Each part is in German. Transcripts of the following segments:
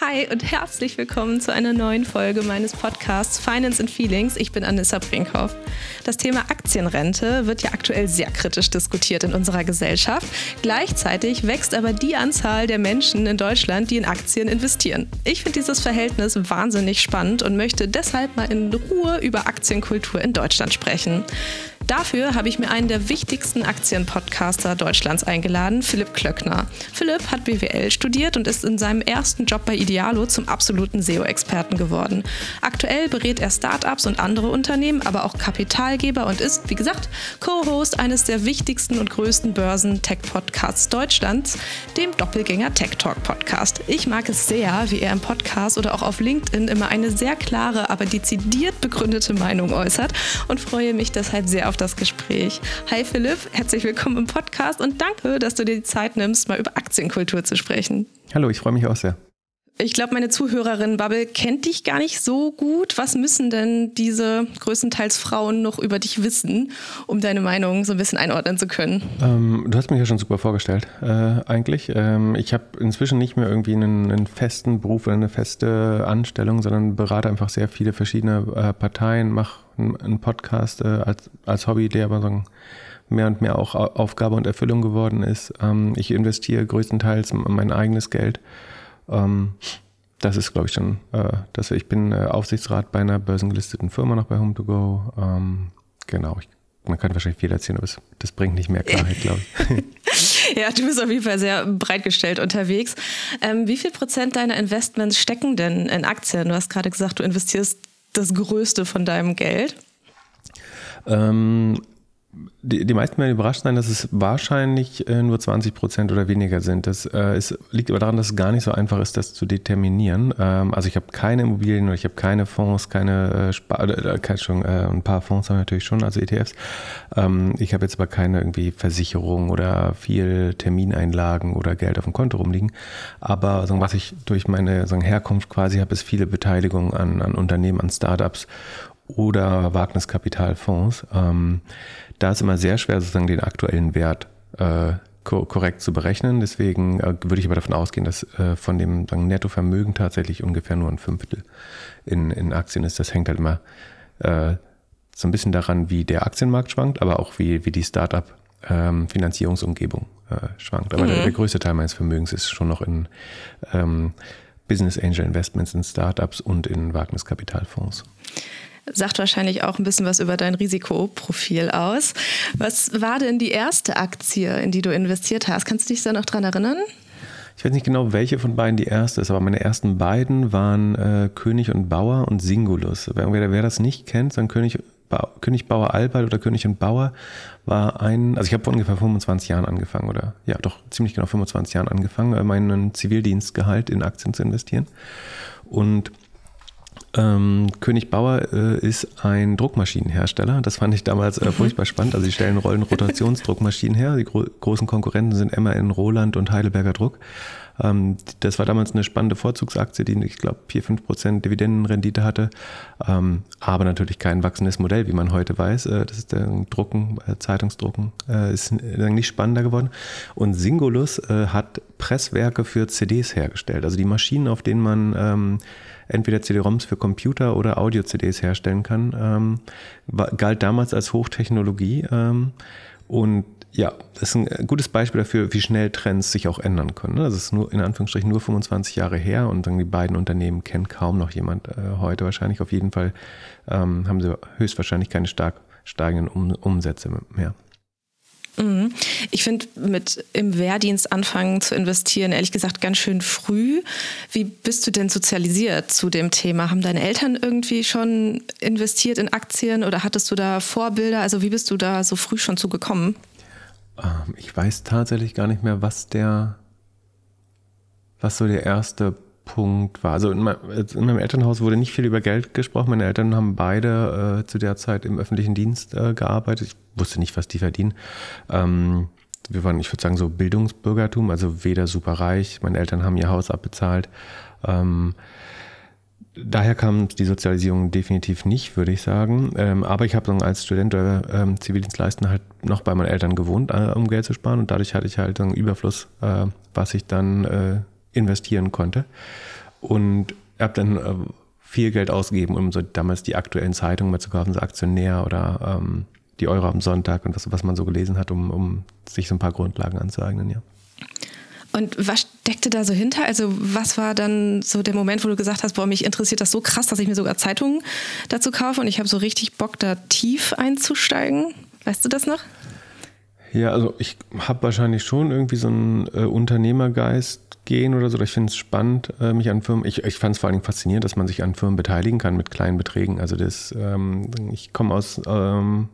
Hi und herzlich willkommen zu einer neuen Folge meines Podcasts Finance and Feelings. Ich bin Anissa Brinkhoff. Das Thema Aktienrente wird ja aktuell sehr kritisch diskutiert in unserer Gesellschaft. Gleichzeitig wächst aber die Anzahl der Menschen in Deutschland, die in Aktien investieren. Ich finde dieses Verhältnis wahnsinnig spannend und möchte deshalb mal in Ruhe über Aktienkultur in Deutschland sprechen. Dafür habe ich mir einen der wichtigsten Aktienpodcaster Deutschlands eingeladen, Philipp Klöckner. Philipp hat BWL studiert und ist in seinem ersten Job bei Idealo zum absoluten SEO-Experten geworden. Aktuell berät er Startups und andere Unternehmen, aber auch Kapitalgeber und ist, wie gesagt, Co-Host eines der wichtigsten und größten Börsen-Tech-Podcasts Deutschlands, dem Doppelgänger Tech Talk Podcast. Ich mag es sehr, wie er im Podcast oder auch auf LinkedIn immer eine sehr klare, aber dezidiert begründete Meinung äußert und freue mich deshalb sehr auf auf das Gespräch. Hi Philipp, herzlich willkommen im Podcast und danke, dass du dir die Zeit nimmst, mal über Aktienkultur zu sprechen. Hallo, ich freue mich auch sehr. Ich glaube, meine Zuhörerin Bubble kennt dich gar nicht so gut. Was müssen denn diese größtenteils Frauen noch über dich wissen, um deine Meinung so ein bisschen einordnen zu können? Ähm, du hast mich ja schon super vorgestellt, äh, eigentlich. Ähm, ich habe inzwischen nicht mehr irgendwie einen, einen, festen Beruf oder eine feste Anstellung, sondern berate einfach sehr viele verschiedene äh, Parteien, mache einen Podcast äh, als, als Hobby, der aber so mehr und mehr auch Aufgabe und Erfüllung geworden ist. Ähm, ich investiere größtenteils mein eigenes Geld. Ähm, das ist, glaube ich, schon, äh, dass ich bin äh, Aufsichtsrat bei einer börsengelisteten Firma noch bei Home2Go. Ähm, genau, ich, man kann wahrscheinlich viel erzählen, aber es, das bringt nicht mehr Klarheit, glaube ich. ja, du bist auf jeden Fall sehr breit gestellt unterwegs. Ähm, wie viel Prozent deiner Investments stecken denn in Aktien? Du hast gerade gesagt, du investierst das Größte von deinem Geld? Ähm, die, die meisten werden überrascht sein, dass es wahrscheinlich äh, nur 20 Prozent oder weniger sind. Das äh, ist, liegt aber daran, dass es gar nicht so einfach ist, das zu determinieren. Ähm, also ich habe keine Immobilien oder ich habe keine Fonds, keine äh, Spar äh, keine, schon, äh, ein paar Fonds haben wir natürlich schon, also ETFs. Ähm, ich habe jetzt aber keine irgendwie Versicherung oder viel Termineinlagen oder Geld auf dem Konto rumliegen. Aber also, was ich durch meine sagen, Herkunft quasi habe, ist viele Beteiligungen an, an Unternehmen, an Startups oder Wagniskapitalfonds. Ähm, da ist immer sehr schwer, sozusagen den aktuellen Wert äh, ko korrekt zu berechnen. Deswegen äh, würde ich aber davon ausgehen, dass äh, von dem sagen, Nettovermögen tatsächlich ungefähr nur ein Fünftel in, in Aktien ist. Das hängt halt immer äh, so ein bisschen daran, wie der Aktienmarkt schwankt, aber auch wie, wie die Startup ähm, Finanzierungsumgebung äh, schwankt. Aber mhm. der, der, größte Teil meines Vermögens ist schon noch in ähm, Business Angel Investments in Startups und in Wagniskapitalfonds sagt wahrscheinlich auch ein bisschen was über dein Risikoprofil aus. Was war denn die erste Aktie, in die du investiert hast? Kannst du dich da noch dran erinnern? Ich weiß nicht genau, welche von beiden die erste ist, aber meine ersten beiden waren äh, König und Bauer und Singulus. Wer, wer das nicht kennt, dann König, ba König Bauer Albert oder König und Bauer war ein, also ich habe vor ungefähr 25 Jahren angefangen oder ja doch ziemlich genau 25 Jahren angefangen, äh, meinen Zivildienstgehalt in Aktien zu investieren. Und ähm, König Bauer äh, ist ein Druckmaschinenhersteller. Das fand ich damals äh, mhm. furchtbar spannend. Also sie stellen Rollenrotationsdruckmaschinen her. Die gro großen Konkurrenten sind MAN Roland und Heidelberger Druck. Ähm, das war damals eine spannende Vorzugsaktie, die ich glaube 4, 5 Prozent Dividendenrendite hatte. Ähm, aber natürlich kein wachsendes Modell, wie man heute weiß. Äh, das ist der Drucken, äh, Zeitungsdrucken, äh, ist nicht spannender geworden. Und Singulus äh, hat Presswerke für CDs hergestellt. Also die Maschinen, auf denen man ähm, entweder CD-ROMs für Computer oder Audio-CDs herstellen kann, ähm, galt damals als Hochtechnologie. Ähm, und ja, das ist ein gutes Beispiel dafür, wie schnell Trends sich auch ändern können. Das ist nur in Anführungsstrichen nur 25 Jahre her und dann die beiden Unternehmen kennt kaum noch jemand äh, heute wahrscheinlich. Auf jeden Fall ähm, haben sie höchstwahrscheinlich keine stark steigenden um Umsätze mehr. Mhm. Ich finde, mit im Wehrdienst anfangen zu investieren, ehrlich gesagt, ganz schön früh. Wie bist du denn sozialisiert zu dem Thema? Haben deine Eltern irgendwie schon investiert in Aktien oder hattest du da Vorbilder? Also wie bist du da so früh schon zugekommen? Ähm, ich weiß tatsächlich gar nicht mehr, was der, was so der erste Punkt war. Also in, meinem Elternhaus wurde nicht viel über Geld gesprochen. Meine Eltern haben beide äh, zu der Zeit im öffentlichen Dienst äh, gearbeitet. Ich wusste nicht, was die verdienen. Ähm, wir waren, ich würde sagen, so Bildungsbürgertum, also weder super reich. Meine Eltern haben ihr Haus abbezahlt. Ähm, daher kam die Sozialisierung definitiv nicht, würde ich sagen. Ähm, aber ich habe als Student oder ähm, Zivildienstleister halt noch bei meinen Eltern gewohnt, äh, um Geld zu sparen. Und dadurch hatte ich halt einen Überfluss, äh, was ich dann äh, investieren konnte. Und habe dann äh, viel Geld ausgegeben, um so damals die aktuellen Zeitungen mal zu kaufen, so Aktionär oder ähm, die Euro am Sonntag und was, was man so gelesen hat, um, um sich so ein paar Grundlagen anzueignen, ja. Und was steckte da so hinter? Also was war dann so der Moment, wo du gesagt hast, boah, mich interessiert das so krass, dass ich mir sogar Zeitungen dazu kaufe und ich habe so richtig Bock, da tief einzusteigen? Weißt du das noch? Ja, also ich habe wahrscheinlich schon irgendwie so einen äh, Unternehmergeist gehen oder so. Ich finde es spannend, äh, mich an Firmen. Ich, ich fand es vor allen Dingen faszinierend, dass man sich an Firmen beteiligen kann mit kleinen Beträgen. Also das, ähm, ich komme aus ähm,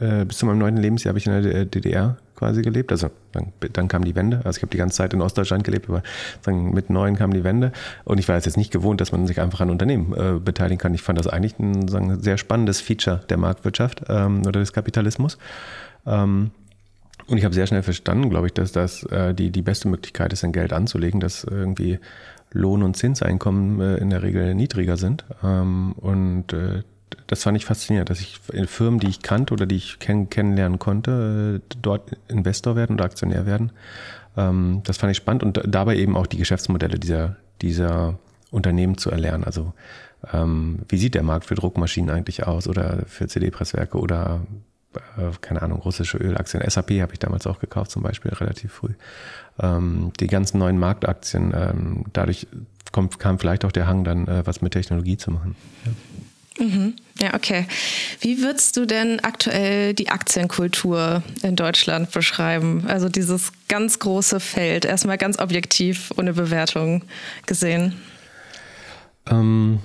äh, bis zu meinem neunten Lebensjahr habe ich in der DDR quasi gelebt. Also dann, dann kam die Wende. Also ich habe die ganze Zeit in Ostdeutschland gelebt, aber sagen, mit neun kam die Wende. Und ich war jetzt nicht gewohnt, dass man sich einfach an Unternehmen äh, beteiligen kann. Ich fand das eigentlich ein sagen, sehr spannendes Feature der Marktwirtschaft ähm, oder des Kapitalismus. Ähm, und ich habe sehr schnell verstanden, glaube ich, dass das äh, die, die beste Möglichkeit ist, ein Geld anzulegen, dass irgendwie Lohn- und Zinseinkommen äh, in der Regel niedriger sind. Ähm, und äh, das fand ich faszinierend, dass ich in Firmen, die ich kannte oder die ich kenn kennenlernen konnte, äh, dort Investor werden oder Aktionär werden. Ähm, das fand ich spannend und dabei eben auch die Geschäftsmodelle dieser, dieser Unternehmen zu erlernen. Also ähm, wie sieht der Markt für Druckmaschinen eigentlich aus oder für CD-Presswerke oder äh, keine Ahnung, russische Ölaktien. SAP habe ich damals auch gekauft, zum Beispiel relativ früh. Ähm, die ganzen neuen Marktaktien, ähm, dadurch kommt, kam vielleicht auch der Hang, dann äh, was mit Technologie zu machen. Ja. Mhm. Ja, okay. Wie würdest du denn aktuell die Aktienkultur in Deutschland beschreiben? Also dieses ganz große Feld, erstmal ganz objektiv, ohne Bewertung gesehen. Ähm,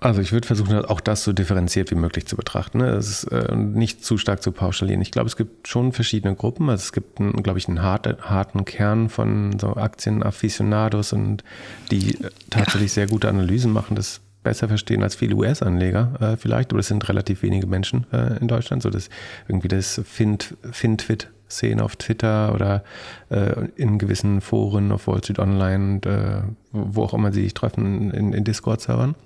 also ich würde versuchen, auch das so differenziert wie möglich zu betrachten. Ne? Es ist äh, nicht zu stark zu pauschalieren. Ich glaube, es gibt schon verschiedene Gruppen. Also es gibt, glaube ich, einen harten, harten Kern von so Aktienafficionados und die äh, tatsächlich sehr gute Analysen machen, das besser verstehen als viele US-Anleger äh, vielleicht. Aber es sind relativ wenige Menschen äh, in Deutschland. So dass irgendwie das Find, Fintwit sehen auf Twitter oder äh, in gewissen Foren auf Wall Street Online und äh, wo auch immer sie sich treffen in, in Discord-Servern.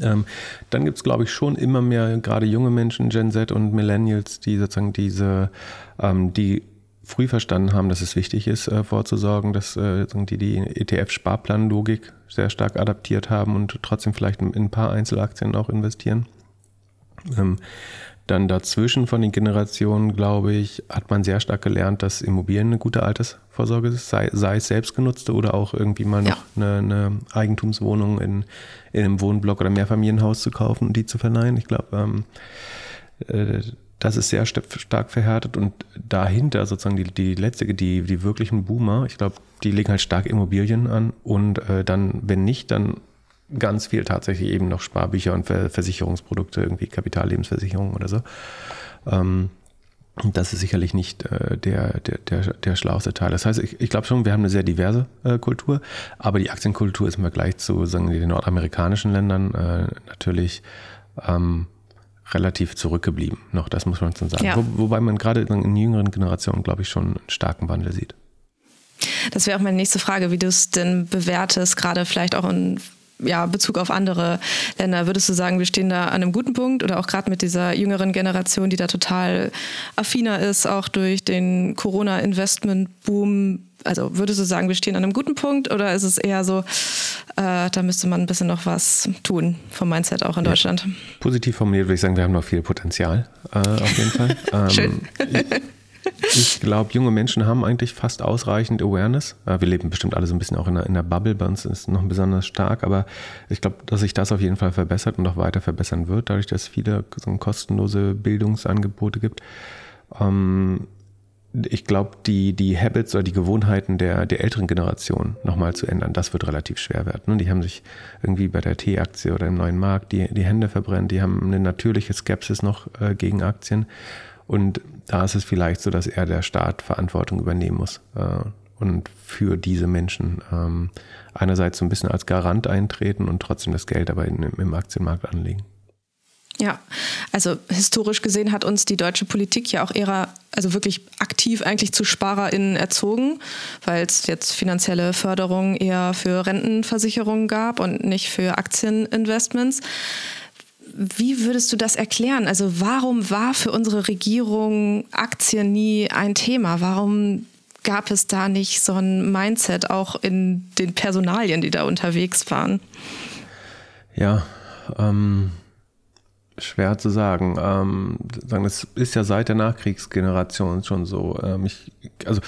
Ähm, dann gibt es, glaube ich, schon immer mehr, gerade junge Menschen, Gen Z und Millennials, die sozusagen diese, ähm, die früh verstanden haben, dass es wichtig ist, äh, vorzusorgen, dass äh, die die ETF-Sparplanlogik sehr stark adaptiert haben und trotzdem vielleicht in, in ein paar Einzelaktien auch investieren. Ähm, dann dazwischen von den Generationen, glaube ich, hat man sehr stark gelernt, dass Immobilien eine gute Altersvorsorge ist, sei, sei es selbstgenutzte oder auch irgendwie mal noch ja. eine, eine, Eigentumswohnung in, in einem Wohnblock oder Mehrfamilienhaus zu kaufen und die zu verleihen. Ich glaube, ähm, äh, das ist sehr st stark verhärtet und dahinter sozusagen die, die letzte, die, die wirklichen Boomer, ich glaube, die legen halt stark Immobilien an und äh, dann, wenn nicht, dann ganz viel tatsächlich eben noch Sparbücher und Versicherungsprodukte, irgendwie Kapitallebensversicherung oder so. Ähm, das ist sicherlich nicht äh, der, der, der, der schlauste Teil. Das heißt, ich, ich glaube schon, wir haben eine sehr diverse äh, Kultur, aber die Aktienkultur ist im Vergleich zu sagen, den nordamerikanischen Ländern äh, natürlich ähm, relativ zurückgeblieben. Noch, das muss man schon sagen. Ja. Wo, wobei man gerade in jüngeren Generationen, glaube ich, schon einen starken Wandel sieht. Das wäre auch meine nächste Frage, wie du es denn bewertest, gerade vielleicht auch in ja, Bezug auf andere Länder, würdest du sagen, wir stehen da an einem guten Punkt oder auch gerade mit dieser jüngeren Generation, die da total affiner ist, auch durch den Corona-Investment-Boom? Also würdest du sagen, wir stehen an einem guten Punkt oder ist es eher so, äh, da müsste man ein bisschen noch was tun vom Mindset auch in Deutschland? Ja, positiv formuliert würde ich sagen, wir haben noch viel Potenzial äh, auf jeden Fall. Schön. Ich glaube, junge Menschen haben eigentlich fast ausreichend Awareness. Wir leben bestimmt alle so ein bisschen auch in der, in der Bubble. Bei uns ist es noch besonders stark, aber ich glaube, dass sich das auf jeden Fall verbessert und auch weiter verbessern wird, dadurch, dass es viele so kostenlose Bildungsangebote gibt. Ähm, ich glaube, die, die Habits oder die Gewohnheiten der, der älteren Generation nochmal zu ändern, das wird relativ schwer werden. Die haben sich irgendwie bei der T-Aktie oder im neuen Markt die, die Hände verbrennt, die haben eine natürliche Skepsis noch äh, gegen Aktien. Und da ist es vielleicht so, dass er der Staat Verantwortung übernehmen muss äh, und für diese Menschen ähm, einerseits so ein bisschen als Garant eintreten und trotzdem das Geld aber in, im Aktienmarkt anlegen. Ja, also historisch gesehen hat uns die deutsche Politik ja auch eher, also wirklich aktiv eigentlich zu SparerInnen erzogen, weil es jetzt finanzielle Förderungen eher für Rentenversicherungen gab und nicht für Aktieninvestments. Wie würdest du das erklären? Also warum war für unsere Regierung Aktien nie ein Thema? Warum gab es da nicht so ein Mindset auch in den Personalien, die da unterwegs waren? Ja, ähm, schwer zu sagen. Ähm, das ist ja seit der Nachkriegsgeneration schon so. Ähm, ich, also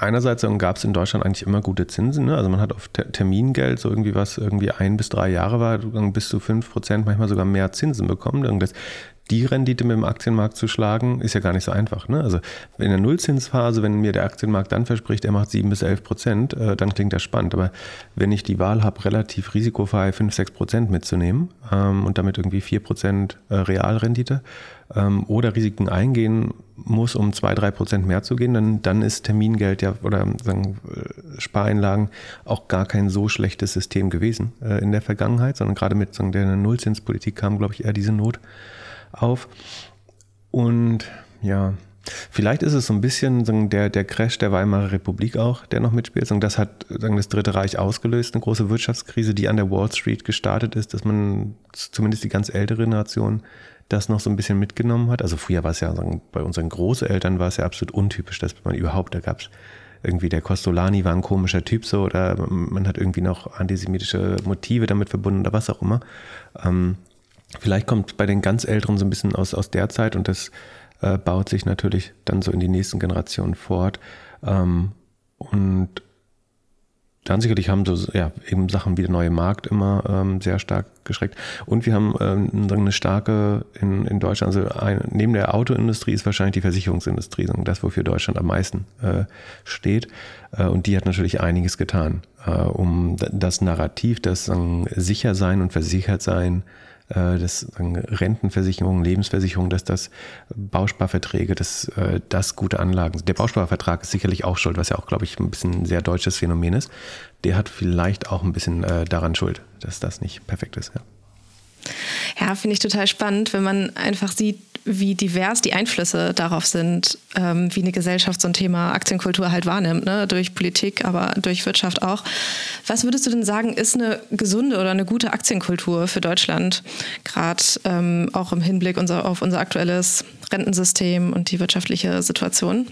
einerseits gab es in Deutschland eigentlich immer gute Zinsen. Ne? Also man hat auf Termingeld so irgendwie was irgendwie ein bis drei Jahre war, bis zu fünf Prozent, manchmal sogar mehr Zinsen bekommen. Das die Rendite mit dem Aktienmarkt zu schlagen, ist ja gar nicht so einfach. Ne? Also in der Nullzinsphase, wenn mir der Aktienmarkt dann verspricht, er macht 7 bis 11 Prozent, äh, dann klingt das spannend. Aber wenn ich die Wahl habe, relativ risikofrei 5, 6 Prozent mitzunehmen ähm, und damit irgendwie 4 Prozent äh, Realrendite ähm, oder Risiken eingehen muss, um 2, 3 Prozent mehr zu gehen, dann, dann ist Termingeld ja oder sagen, äh, Spareinlagen auch gar kein so schlechtes System gewesen äh, in der Vergangenheit, sondern gerade mit sagen, der Nullzinspolitik kam, glaube ich, eher diese Not auf. Und ja, vielleicht ist es so ein bisschen der, der Crash der Weimarer Republik auch, der noch mitspielt. Das hat das Dritte Reich ausgelöst, eine große Wirtschaftskrise, die an der Wall Street gestartet ist, dass man zumindest die ganz ältere Nation das noch so ein bisschen mitgenommen hat. Also früher war es ja, bei unseren Großeltern war es ja absolut untypisch, dass man überhaupt, da gab es irgendwie der Costolani war ein komischer Typ so oder man hat irgendwie noch antisemitische Motive damit verbunden oder was auch immer. Ähm, Vielleicht kommt bei den ganz Älteren so ein bisschen aus, aus der Zeit und das äh, baut sich natürlich dann so in die nächsten Generationen fort. Ähm, und dann sicherlich haben so ja, eben Sachen wie der neue Markt immer ähm, sehr stark geschreckt. Und wir haben ähm, eine starke in, in Deutschland, also ein, neben der Autoindustrie ist wahrscheinlich die Versicherungsindustrie, das, wofür Deutschland am meisten äh, steht. Äh, und die hat natürlich einiges getan, äh, um das Narrativ, das äh, sicher sein und versichert sein äh, das Rentenversicherung, Lebensversicherung, dass das Bausparverträge, dass äh, das gute Anlagen sind. Der Bausparvertrag ist sicherlich auch schuld, was ja auch, glaube ich, ein bisschen ein sehr deutsches Phänomen ist. Der hat vielleicht auch ein bisschen äh, daran schuld, dass das nicht perfekt ist. Ja. Ja, finde ich total spannend, wenn man einfach sieht, wie divers die Einflüsse darauf sind, ähm, wie eine Gesellschaft so ein Thema Aktienkultur halt wahrnimmt, ne? durch Politik, aber durch Wirtschaft auch. Was würdest du denn sagen, ist eine gesunde oder eine gute Aktienkultur für Deutschland, gerade ähm, auch im Hinblick unser, auf unser aktuelles Rentensystem und die wirtschaftliche Situation?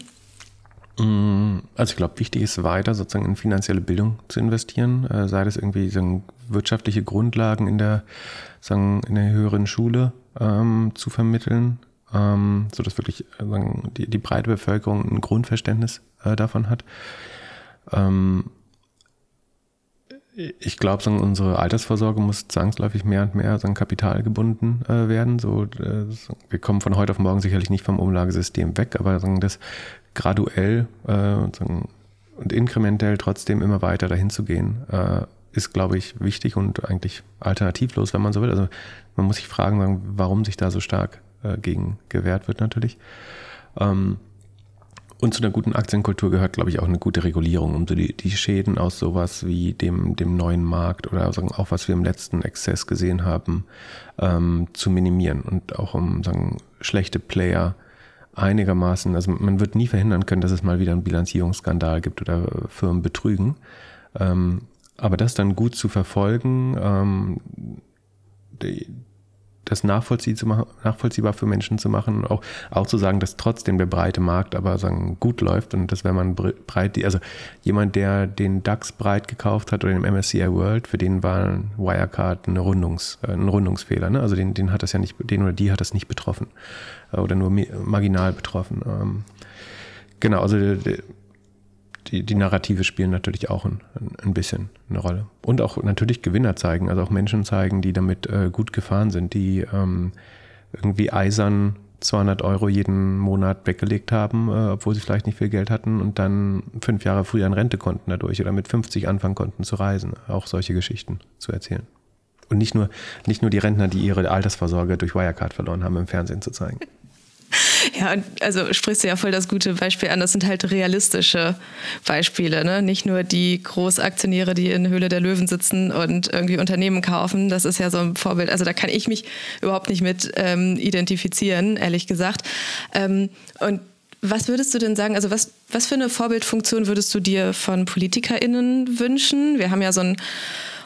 Mm, also ich glaube, wichtig ist weiter sozusagen in finanzielle Bildung zu investieren, äh, sei das irgendwie so wirtschaftliche Grundlagen in der, sagen, in der höheren Schule ähm, zu vermitteln, ähm, sodass wirklich äh, sagen, die, die breite Bevölkerung ein Grundverständnis äh, davon hat. Ähm, ich glaube, so unsere Altersvorsorge muss zwangsläufig mehr und mehr so Kapital gebunden äh, werden. So, äh, wir kommen von heute auf morgen sicherlich nicht vom Umlagesystem weg, aber sagen, das graduell äh, und inkrementell trotzdem immer weiter dahin zu gehen, äh, ist, glaube ich, wichtig und eigentlich alternativlos, wenn man so will. Also man muss sich fragen, warum sich da so stark äh, gegen gewehrt wird natürlich. Ähm, und zu einer guten Aktienkultur gehört, glaube ich, auch eine gute Regulierung, um so die, die Schäden aus sowas wie dem, dem neuen Markt oder sagen, auch was wir im letzten Exzess gesehen haben, ähm, zu minimieren und auch um sagen, schlechte Player einigermaßen, also man wird nie verhindern können, dass es mal wieder einen Bilanzierungsskandal gibt oder Firmen betrügen. Ähm, aber das dann gut zu verfolgen, ähm, die, das nachvollziehbar, für Menschen zu machen und auch, auch zu sagen, dass trotzdem der breite Markt aber sagen, gut läuft und dass wenn man breit, also jemand, der den DAX breit gekauft hat oder den MSCI World, für den war Wirecard eine Rundungs, äh, ein Rundungsfehler. Ne? Also den, den hat das ja nicht, den oder die hat das nicht betroffen äh, oder nur marginal betroffen. Ähm, genau, also die, die Narrative spielen natürlich auch ein, ein bisschen eine Rolle. Und auch natürlich Gewinner zeigen, also auch Menschen zeigen, die damit äh, gut gefahren sind, die ähm, irgendwie eisern 200 Euro jeden Monat weggelegt haben, äh, obwohl sie vielleicht nicht viel Geld hatten und dann fünf Jahre früher in Rente konnten dadurch oder mit 50 anfangen konnten zu reisen. Auch solche Geschichten zu erzählen. Und nicht nur, nicht nur die Rentner, die ihre Altersvorsorge durch Wirecard verloren haben, im Fernsehen zu zeigen. Ja, also sprichst du ja voll das gute Beispiel an. Das sind halt realistische Beispiele, ne? Nicht nur die Großaktionäre, die in Höhle der Löwen sitzen und irgendwie Unternehmen kaufen. Das ist ja so ein Vorbild. Also da kann ich mich überhaupt nicht mit ähm, identifizieren, ehrlich gesagt. Ähm, und was würdest du denn sagen, also was, was für eine Vorbildfunktion würdest du dir von PolitikerInnen wünschen? Wir haben ja so ein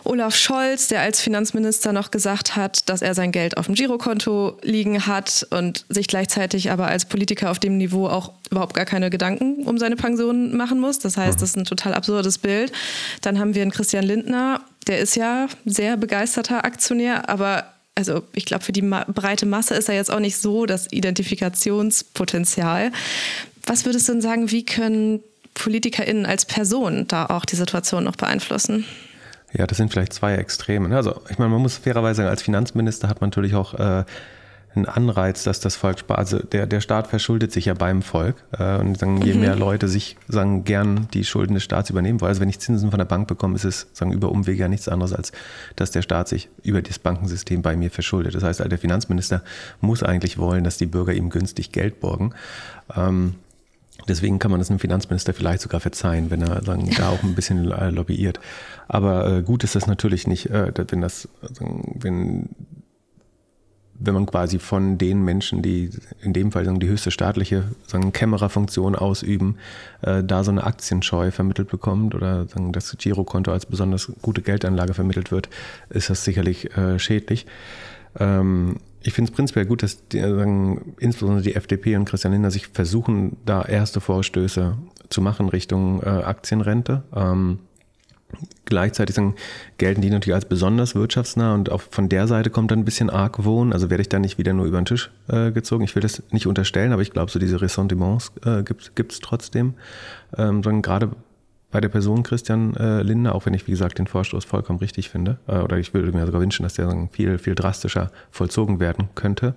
Olaf Scholz, der als Finanzminister noch gesagt hat, dass er sein Geld auf dem Girokonto liegen hat und sich gleichzeitig aber als Politiker auf dem Niveau auch überhaupt gar keine Gedanken um seine Pension machen muss. Das heißt, das ist ein total absurdes Bild. Dann haben wir einen Christian Lindner, der ist ja sehr begeisterter Aktionär, aber also ich glaube, für die breite Masse ist er jetzt auch nicht so das Identifikationspotenzial. Was würdest du denn sagen, wie können PolitikerInnen als Person da auch die Situation noch beeinflussen? Ja, das sind vielleicht zwei Extreme. Also ich meine, man muss fairerweise sagen, als Finanzminister hat man natürlich auch äh, einen Anreiz, dass das Volk spart. Also der, der Staat verschuldet sich ja beim Volk. Äh, und sagen, je mhm. mehr Leute sich sagen, gern die Schulden des Staats übernehmen wollen, also wenn ich Zinsen von der Bank bekomme, ist es sagen, über Umwege ja nichts anderes, als dass der Staat sich über das Bankensystem bei mir verschuldet. Das heißt, der Finanzminister muss eigentlich wollen, dass die Bürger ihm günstig Geld borgen. Ähm, Deswegen kann man das einem Finanzminister vielleicht sogar verzeihen, wenn er sagen, da auch ein bisschen äh, lobbyiert. Aber äh, gut ist das natürlich nicht, äh, wenn das, sagen, wenn, wenn man quasi von den Menschen, die in dem Fall sagen, die höchste staatliche sagen, Kämmererfunktion ausüben, äh, da so eine Aktienscheu vermittelt bekommt oder sagen, das Girokonto als besonders gute Geldanlage vermittelt wird, ist das sicherlich äh, schädlich. Ähm, ich finde es prinzipiell gut, dass die, äh, sagen, insbesondere die FDP und Christian Lindner sich versuchen, da erste Vorstöße zu machen Richtung äh, Aktienrente. Ähm, gleichzeitig sagen, gelten die natürlich als besonders wirtschaftsnah und auch von der Seite kommt dann ein bisschen Argwohn. Also werde ich da nicht wieder nur über den Tisch äh, gezogen. Ich will das nicht unterstellen, aber ich glaube, so diese Ressentiments äh, gibt es trotzdem. Ähm, gerade bei der Person Christian äh, Lindner, auch wenn ich, wie gesagt, den Vorstoß vollkommen richtig finde, äh, oder ich würde mir sogar wünschen, dass der viel, viel drastischer vollzogen werden könnte.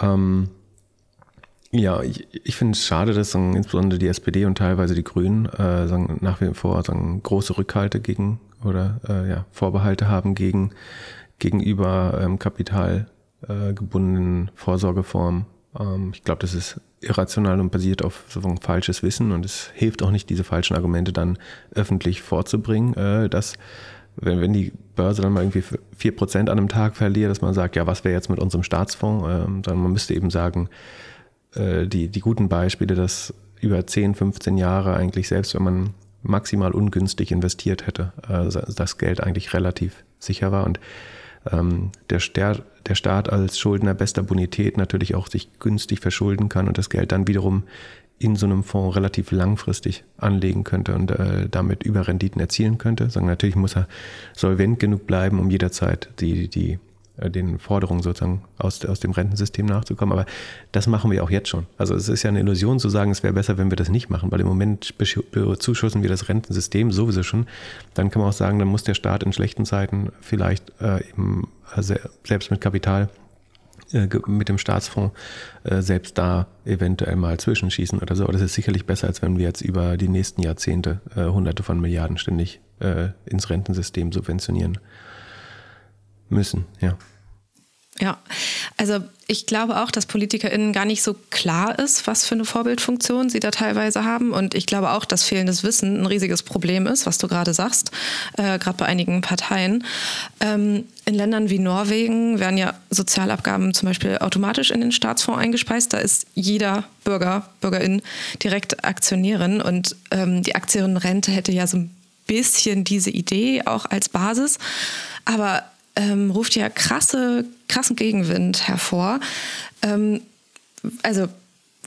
Ähm, ja, ich, ich finde es schade, dass sagen, insbesondere die SPD und teilweise die Grünen äh, sagen, nach wie vor sagen, große Rückhalte gegen oder äh, ja, Vorbehalte haben gegen, gegenüber ähm, kapitalgebundenen Vorsorgeformen. Ähm, ich glaube, das ist irrational und basiert auf so ein falsches Wissen und es hilft auch nicht, diese falschen Argumente dann öffentlich vorzubringen, äh, dass wenn, wenn die Börse dann mal irgendwie 4% an einem Tag verliert, dass man sagt, ja, was wäre jetzt mit unserem Staatsfonds? Ähm, dann man müsste eben sagen, äh, die, die guten Beispiele, dass über 10, 15 Jahre eigentlich, selbst wenn man maximal ungünstig investiert hätte, äh, das Geld eigentlich relativ sicher war und der, Staat, der Staat als Schuldner bester Bonität natürlich auch sich günstig verschulden kann und das Geld dann wiederum in so einem Fonds relativ langfristig anlegen könnte und äh, damit Überrenditen erzielen könnte. Sagen natürlich muss er solvent genug bleiben, um jederzeit die, die den Forderungen sozusagen aus, aus dem Rentensystem nachzukommen. Aber das machen wir auch jetzt schon. Also es ist ja eine Illusion zu sagen, es wäre besser, wenn wir das nicht machen, weil im Moment zuschussen wir das Rentensystem sowieso schon. Dann kann man auch sagen, dann muss der Staat in schlechten Zeiten vielleicht äh, eben, also selbst mit Kapital äh, mit dem Staatsfonds äh, selbst da eventuell mal zwischenschießen oder so. Aber das ist sicherlich besser, als wenn wir jetzt über die nächsten Jahrzehnte äh, Hunderte von Milliarden ständig äh, ins Rentensystem subventionieren müssen, ja. Ja, also ich glaube auch, dass PolitikerInnen gar nicht so klar ist, was für eine Vorbildfunktion sie da teilweise haben. Und ich glaube auch, dass fehlendes Wissen ein riesiges Problem ist, was du gerade sagst, äh, gerade bei einigen Parteien. Ähm, in Ländern wie Norwegen werden ja Sozialabgaben zum Beispiel automatisch in den Staatsfonds eingespeist. Da ist jeder Bürger, Bürgerin direkt Aktionärin. Und ähm, die Aktienrente hätte ja so ein bisschen diese Idee auch als Basis. Aber ähm, ruft ja krasse, krassen Gegenwind hervor. Ähm, also,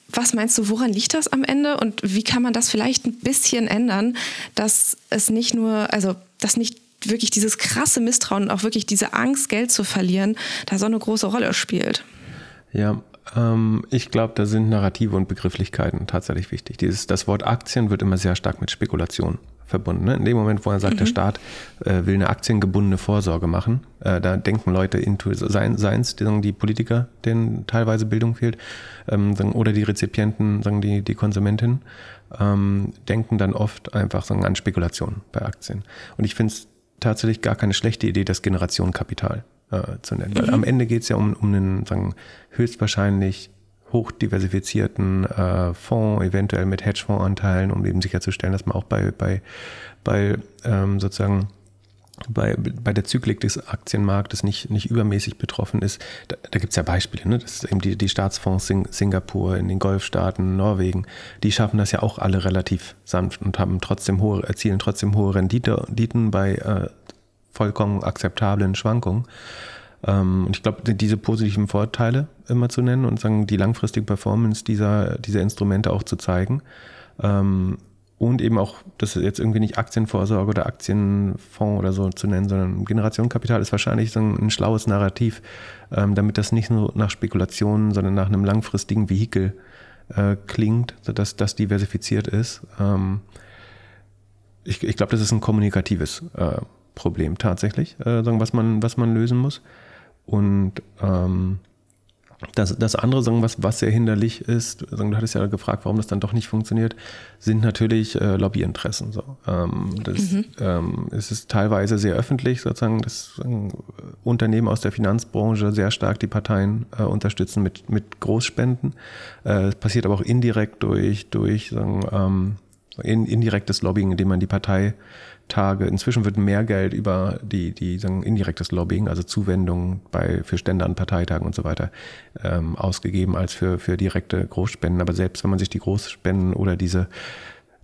was meinst du, woran liegt das am Ende und wie kann man das vielleicht ein bisschen ändern, dass es nicht nur, also, dass nicht wirklich dieses krasse Misstrauen und auch wirklich diese Angst, Geld zu verlieren, da so eine große Rolle spielt? Ja, ich glaube, da sind Narrative und Begrifflichkeiten tatsächlich wichtig. Dieses, das Wort Aktien wird immer sehr stark mit Spekulation verbunden. Ne? In dem Moment, wo er sagt, mhm. der Staat äh, will eine aktiengebundene Vorsorge machen, äh, da denken Leute, into, seien es die, Politiker, denen teilweise Bildung fehlt, ähm, oder die Rezipienten, sagen die, die Konsumentinnen, ähm, denken dann oft einfach sagen, an Spekulation bei Aktien. Und ich finde es tatsächlich gar keine schlechte Idee, das Generationenkapital äh, zu nennen. Mhm. Weil am Ende geht es ja um, um einen sagen, höchstwahrscheinlich hochdiversifizierten äh, Fonds, eventuell mit Hedgefondsanteilen, um eben sicherzustellen, dass man auch bei, bei, bei ähm, sozusagen bei, bei der Zyklik des Aktienmarktes nicht, nicht übermäßig betroffen ist. Da, da gibt es ja Beispiele, ne? das ist eben die, die Staatsfonds Sing, Singapur, in den Golfstaaten, Norwegen, die schaffen das ja auch alle relativ sanft und haben trotzdem hohe, erzielen trotzdem hohe Rendite, Renditen bei äh, vollkommen akzeptablen Schwankungen. Ähm, und ich glaube, diese positiven Vorteile immer zu nennen und sagen, die langfristige Performance dieser, dieser Instrumente auch zu zeigen. Ähm, und eben auch, das ist jetzt irgendwie nicht Aktienvorsorge oder Aktienfonds oder so zu nennen, sondern Generationenkapital ist wahrscheinlich so ein, schlaues Narrativ, ähm, damit das nicht nur nach Spekulationen, sondern nach einem langfristigen Vehikel äh, klingt, sodass das diversifiziert ist. Ich, ich glaube, das ist ein kommunikatives äh, Problem tatsächlich, äh, sagen, was man, was man lösen muss. Und ähm, das, das andere, sagen, was, was sehr hinderlich ist, sagen, du hattest ja gefragt, warum das dann doch nicht funktioniert, sind natürlich äh, Lobbyinteressen. So. Ähm, das, mhm. ähm, es ist teilweise sehr öffentlich, sozusagen, dass sagen, Unternehmen aus der Finanzbranche sehr stark die Parteien äh, unterstützen mit, mit Großspenden. Äh, es passiert aber auch indirekt durch, durch sagen, ähm, indirektes Lobbying, indem man die Partei Tage. Inzwischen wird mehr Geld über die, die sagen, indirektes Lobbying, also Zuwendungen bei, für Stände an Parteitagen und so weiter, ähm, ausgegeben als für, für direkte Großspenden. Aber selbst wenn man sich die Großspenden oder diese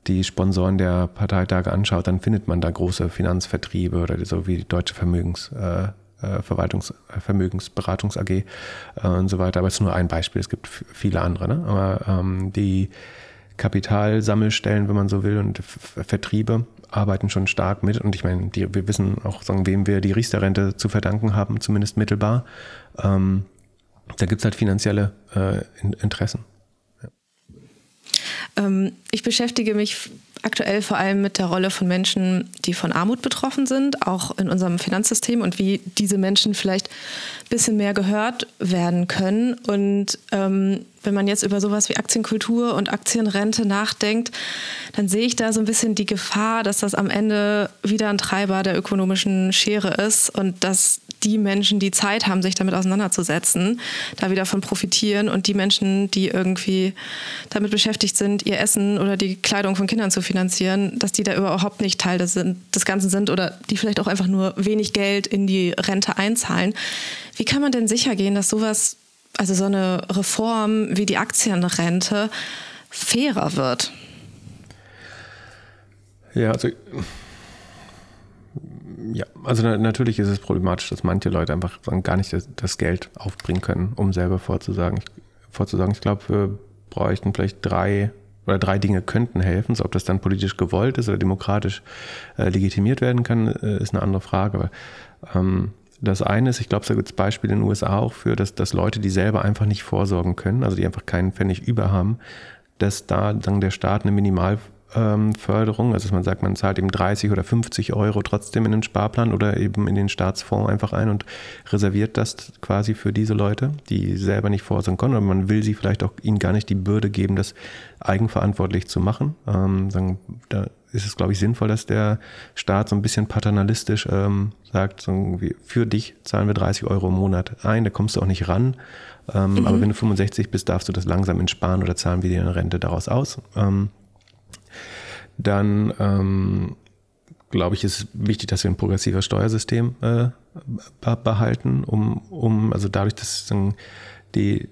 die Sponsoren der Parteitage anschaut, dann findet man da große Finanzvertriebe oder so wie die Deutsche Vermögens, äh, äh Verwaltungs, äh, Vermögensberatungs AG äh, und so weiter. Aber es ist nur ein Beispiel, es gibt viele andere. Ne? Aber ähm, die Kapitalsammelstellen, wenn man so will, und Vertriebe arbeiten schon stark mit. Und ich meine, die, wir wissen auch, sagen, wem wir die Riester-Rente zu verdanken haben, zumindest mittelbar. Ähm, da gibt es halt finanzielle äh, Interessen. Ja. Ähm, ich beschäftige mich aktuell vor allem mit der Rolle von Menschen, die von Armut betroffen sind, auch in unserem Finanzsystem und wie diese Menschen vielleicht ein bisschen mehr gehört werden können. Und ähm, wenn man jetzt über sowas wie Aktienkultur und Aktienrente nachdenkt, dann sehe ich da so ein bisschen die Gefahr, dass das am Ende wieder ein Treiber der ökonomischen Schere ist und dass die Menschen, die Zeit haben, sich damit auseinanderzusetzen, da wieder von profitieren und die Menschen, die irgendwie damit beschäftigt sind, ihr Essen oder die Kleidung von Kindern zu finanzieren, dass die da überhaupt nicht Teil des, des Ganzen sind oder die vielleicht auch einfach nur wenig Geld in die Rente einzahlen. Wie kann man denn sicher gehen, dass sowas also so eine Reform wie die Aktienrente fairer wird? Ja, also ja, also natürlich ist es problematisch, dass manche Leute einfach gar nicht das, das Geld aufbringen können, um selber vorzusagen. Ich, vorzusagen. Ich glaube, wir bräuchten vielleicht drei oder drei Dinge könnten helfen. So, ob das dann politisch gewollt ist oder demokratisch äh, legitimiert werden kann, äh, ist eine andere Frage. Aber ähm, das eine ist, ich glaube, da gibt es Beispiele in den USA auch für, dass, dass Leute, die selber einfach nicht vorsorgen können, also die einfach keinen Pfennig über haben, dass da dann der Staat eine Minimalförderung, also dass man sagt, man zahlt eben 30 oder 50 Euro trotzdem in den Sparplan oder eben in den Staatsfonds einfach ein und reserviert das quasi für diese Leute, die selber nicht vorsorgen können. Oder man will sie vielleicht auch ihnen gar nicht die Bürde geben, das eigenverantwortlich zu machen. Ähm, sagen, da ist es, glaube ich, sinnvoll, dass der Staat so ein bisschen paternalistisch ähm, sagt, so für dich zahlen wir 30 Euro im Monat ein, da kommst du auch nicht ran. Ähm, mhm. Aber wenn du 65 bist, darfst du das langsam entsparen oder zahlen wir dir eine Rente daraus aus. Ähm, dann ähm, glaube ich, ist wichtig, dass wir ein progressives Steuersystem äh, behalten, um, um also dadurch, dass dann die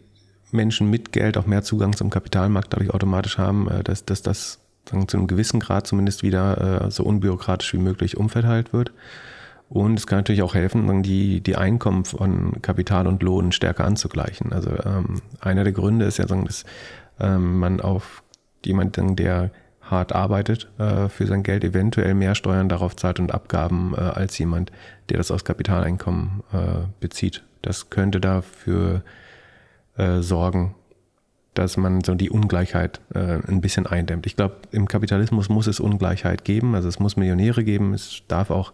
Menschen mit Geld auch mehr Zugang zum Kapitalmarkt dadurch automatisch haben, äh, dass, dass das sagen, zu einem gewissen Grad zumindest wieder äh, so unbürokratisch wie möglich umverteilt wird. Und es kann natürlich auch helfen, die, die Einkommen von Kapital und Lohn stärker anzugleichen. Also ähm, einer der Gründe ist ja, dass ähm, man auf jemanden, der hart arbeitet, äh, für sein Geld eventuell mehr Steuern darauf zahlt und Abgaben äh, als jemand, der das aus Kapitaleinkommen äh, bezieht. Das könnte dafür äh, sorgen, dass man so die Ungleichheit äh, ein bisschen eindämmt. Ich glaube, im Kapitalismus muss es Ungleichheit geben, also es muss Millionäre geben, es darf auch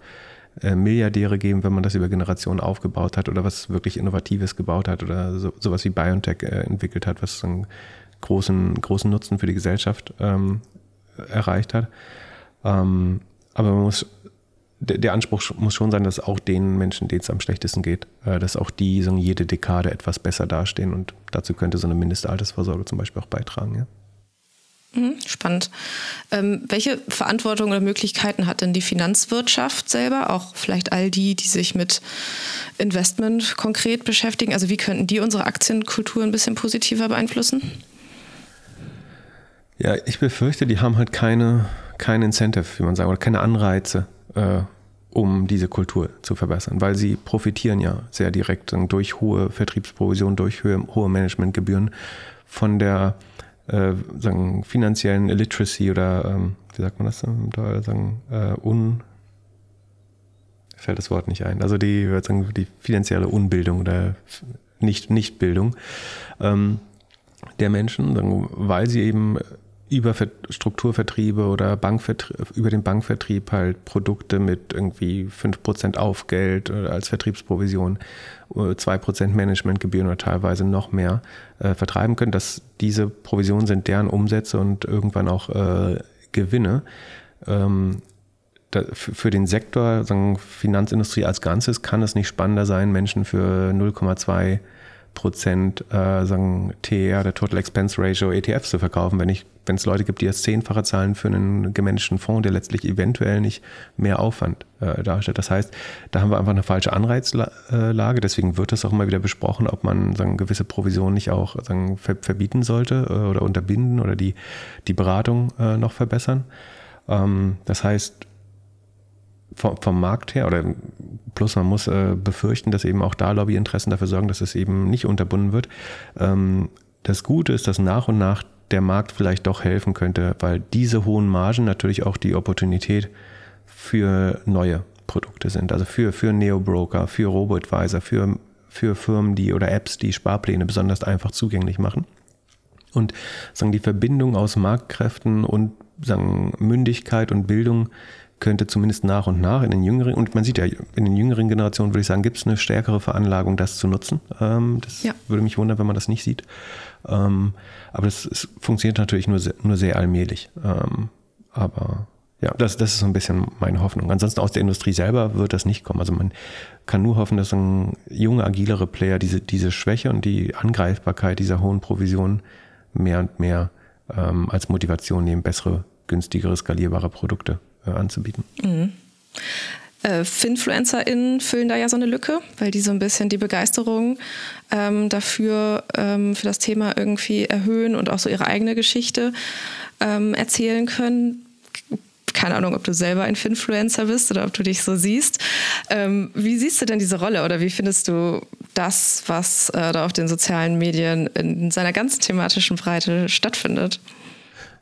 äh, Milliardäre geben, wenn man das über Generationen aufgebaut hat oder was wirklich Innovatives gebaut hat oder so, sowas wie BioNTech äh, entwickelt hat, was einen großen, großen Nutzen für die Gesellschaft ähm, erreicht hat. Ähm, aber man muss der Anspruch muss schon sein, dass auch den Menschen, denen es am schlechtesten geht, äh, dass auch die so jede Dekade etwas besser dastehen und dazu könnte so eine Mindestaltersvorsorge zum Beispiel auch beitragen. Ja? Mhm, spannend. Ähm, welche Verantwortung oder Möglichkeiten hat denn die Finanzwirtschaft selber, auch vielleicht all die, die sich mit Investment konkret beschäftigen? Also wie könnten die unsere Aktienkultur ein bisschen positiver beeinflussen? Ja, ich befürchte, die haben halt keine, kein Incentive, wie man sagt, oder keine Anreize, äh, um diese Kultur zu verbessern, weil sie profitieren ja sehr direkt durch hohe Vertriebsprovisionen, durch hohe Managementgebühren von der äh, sagen, finanziellen Illiteracy oder ähm, wie sagt man das da, sagen, äh, un fällt das Wort nicht ein. Also die, sagen, die finanzielle Unbildung oder nicht Nichtbildung ähm, der Menschen, weil sie eben über Strukturvertriebe oder Bankvertrieb, über den Bankvertrieb halt Produkte mit irgendwie 5% Aufgeld als Vertriebsprovision, 2% äh, Managementgebühren oder teilweise noch mehr äh, vertreiben können. Dass diese Provisionen sind deren Umsätze und irgendwann auch äh, Gewinne. Ähm, für den Sektor, sagen Finanzindustrie als Ganzes, kann es nicht spannender sein, Menschen für 0,2 Prozent äh, sagen TR, der Total Expense Ratio, ETFs zu verkaufen, wenn ich, wenn es Leute gibt, die das zehnfache zahlen für einen gemanagten Fonds, der letztlich eventuell nicht mehr Aufwand äh, darstellt. Das heißt, da haben wir einfach eine falsche Anreizlage. Deswegen wird das auch immer wieder besprochen, ob man sagen, gewisse Provisionen nicht auch sagen, verbieten sollte äh, oder unterbinden oder die, die Beratung äh, noch verbessern. Ähm, das heißt, vom, vom Markt her oder plus man muss äh, befürchten, dass eben auch da Lobbyinteressen dafür sorgen, dass es eben nicht unterbunden wird. Ähm, das Gute ist, dass nach und nach der Markt vielleicht doch helfen könnte, weil diese hohen Margen natürlich auch die Opportunität für neue Produkte sind. Also für, für Neo-Broker, für Robo-Advisor, für, für Firmen, die oder Apps, die Sparpläne besonders einfach zugänglich machen. Und sagen, die Verbindung aus Marktkräften und sagen, Mündigkeit und Bildung könnte zumindest nach und nach in den jüngeren, und man sieht ja, in den jüngeren Generationen würde ich sagen, gibt es eine stärkere Veranlagung, das zu nutzen. Ähm, das ja. würde mich wundern, wenn man das nicht sieht. Ähm, aber das, das, funktioniert natürlich nur sehr, nur sehr allmählich. Ähm, aber ja, das, das ist so ein bisschen meine Hoffnung. Ansonsten aus der Industrie selber wird das nicht kommen. Also man kann nur hoffen, dass ein junge, agilere Player diese, diese Schwäche und die Angreifbarkeit dieser hohen Provisionen mehr und mehr ähm, als Motivation nehmen, bessere, günstigere, skalierbare Produkte äh, anzubieten. Mhm. Äh, FinfluencerInnen füllen da ja so eine Lücke, weil die so ein bisschen die Begeisterung ähm, dafür, ähm, für das Thema irgendwie erhöhen und auch so ihre eigene Geschichte ähm, erzählen können. Keine Ahnung, ob du selber ein Finfluencer bist oder ob du dich so siehst. Ähm, wie siehst du denn diese Rolle oder wie findest du das, was äh, da auf den sozialen Medien in seiner ganzen thematischen Breite stattfindet?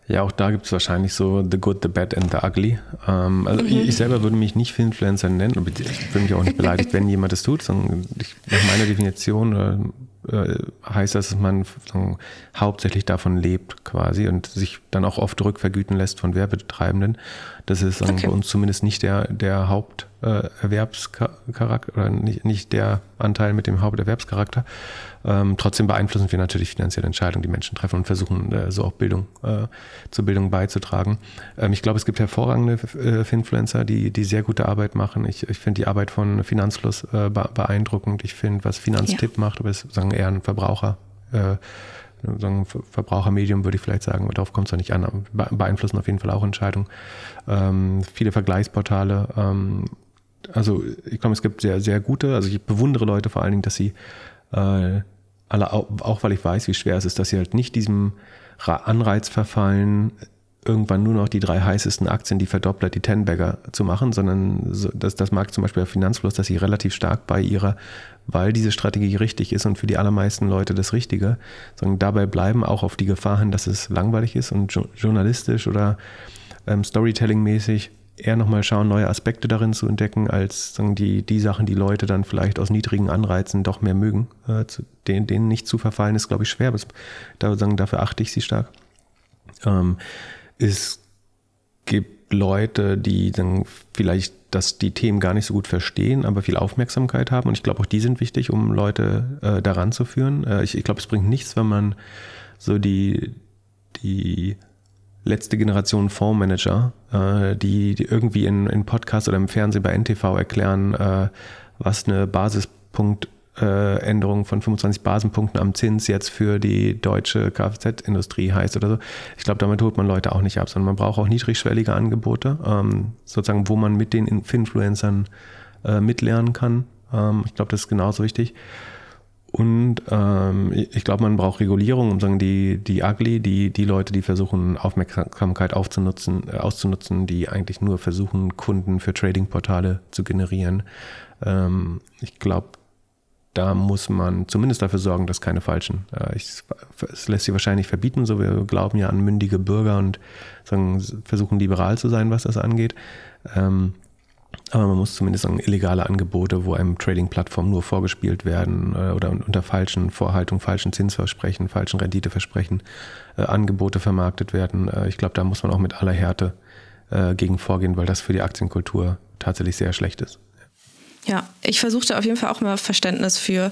Ja, auch da gibt es wahrscheinlich so The Good, The Bad and The Ugly. Ähm, also mhm. ich, ich, selber würde mich nicht Influencer nennen und ich würde mich auch nicht beleidigt, wenn jemand das tut, sondern ich, nach meiner Definition äh, heißt das, dass man sagen, hauptsächlich davon lebt quasi und sich dann auch oft rückvergüten lässt von Werbetreibenden. Das ist sagen, okay. bei uns zumindest nicht der, der Haupterwerbscharakter oder nicht, nicht der Anteil mit dem Haupterwerbscharakter. Ähm, trotzdem beeinflussen wir natürlich finanzielle Entscheidungen, die Menschen treffen und versuchen äh, so auch Bildung äh, zur Bildung beizutragen. Ähm, ich glaube, es gibt hervorragende äh, Influencer, die, die sehr gute Arbeit machen. Ich, ich finde die Arbeit von Finanzfluss äh, beeindruckend. Ich finde, was Finanztipp ja. macht, aber es ist sagen, eher ein Verbraucher. Äh, so ein Verbrauchermedium würde ich vielleicht sagen, aber darauf kommt es ja nicht an, beeinflussen auf jeden Fall auch Entscheidungen. Ähm, viele Vergleichsportale, ähm, also ich glaube, es gibt sehr, sehr gute, also ich bewundere Leute vor allen Dingen, dass sie äh, auch weil ich weiß, wie schwer es ist, dass sie halt nicht diesem Anreiz verfallen, irgendwann nur noch die drei heißesten Aktien, die Verdoppler, die Ten-Bagger zu machen, sondern so, das, das mag zum Beispiel der Finanzfluss, dass sie relativ stark bei ihrer, weil diese Strategie richtig ist und für die allermeisten Leute das Richtige, sondern dabei bleiben, auch auf die Gefahr hin, dass es langweilig ist und journalistisch oder ähm, Storytelling-mäßig eher nochmal schauen, neue Aspekte darin zu entdecken, als sagen, die, die Sachen, die Leute dann vielleicht aus niedrigen Anreizen doch mehr mögen. Äh, zu, denen, denen nicht zu verfallen, ist, glaube ich, schwer. Das, da, sagen, dafür achte ich sie stark. Ähm, es gibt Leute, die dann vielleicht dass die Themen gar nicht so gut verstehen, aber viel Aufmerksamkeit haben. Und ich glaube, auch die sind wichtig, um Leute äh, daran zu führen. Äh, ich, ich glaube, es bringt nichts, wenn man so die, die letzte Generation Fondsmanager, äh, die, die irgendwie in, in Podcast oder im Fernsehen bei NTV erklären, äh, was eine Basispunktänderung äh, von 25 Basenpunkten am Zins jetzt für die deutsche Kfz-Industrie heißt oder so. Ich glaube, damit holt man Leute auch nicht ab, sondern man braucht auch niedrigschwellige Angebote, ähm, sozusagen, wo man mit den Influencern äh, mitlernen kann. Ähm, ich glaube, das ist genauso wichtig. Und ähm, ich glaube, man braucht Regulierung, um sagen, die, die ugly, die, die Leute, die versuchen, Aufmerksamkeit aufzunutzen, äh, auszunutzen, die eigentlich nur versuchen, Kunden für Trading-Portale zu generieren. Ähm, ich glaube, da muss man zumindest dafür sorgen, dass keine falschen. Äh, ich, es lässt sich wahrscheinlich verbieten, so wir glauben ja an mündige Bürger und sagen, versuchen liberal zu sein, was das angeht. Ähm, aber man muss zumindest sagen, illegale Angebote, wo einem Trading-Plattformen nur vorgespielt werden äh, oder unter falschen Vorhaltungen, falschen Zinsversprechen, falschen Renditeversprechen äh, Angebote vermarktet werden. Äh, ich glaube, da muss man auch mit aller Härte äh, gegen vorgehen, weil das für die Aktienkultur tatsächlich sehr schlecht ist. Ja, ich versuchte auf jeden Fall auch mal Verständnis für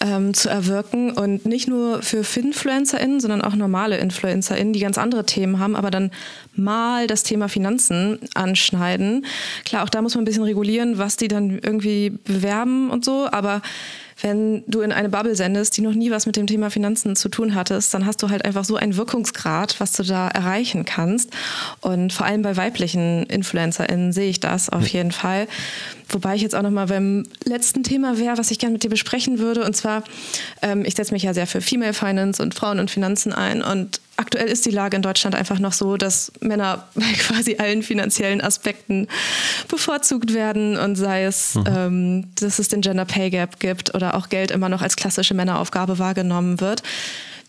ähm, zu erwirken und nicht nur für FinfluencerInnen, sondern auch normale InfluencerInnen, die ganz andere Themen haben, aber dann mal das Thema Finanzen anschneiden. Klar, auch da muss man ein bisschen regulieren, was die dann irgendwie bewerben und so, aber wenn du in eine Bubble sendest, die noch nie was mit dem Thema Finanzen zu tun hattest, dann hast du halt einfach so einen Wirkungsgrad, was du da erreichen kannst. Und vor allem bei weiblichen InfluencerInnen sehe ich das auf jeden Fall. Wobei ich jetzt auch nochmal beim letzten Thema wäre, was ich gerne mit dir besprechen würde. Und zwar, ähm, ich setze mich ja sehr für Female Finance und Frauen und Finanzen ein. Und aktuell ist die Lage in Deutschland einfach noch so, dass Männer bei quasi allen finanziellen Aspekten bevorzugt werden und sei es, mhm. ähm, dass es den Gender Pay Gap gibt oder auch Geld immer noch als klassische Männeraufgabe wahrgenommen wird.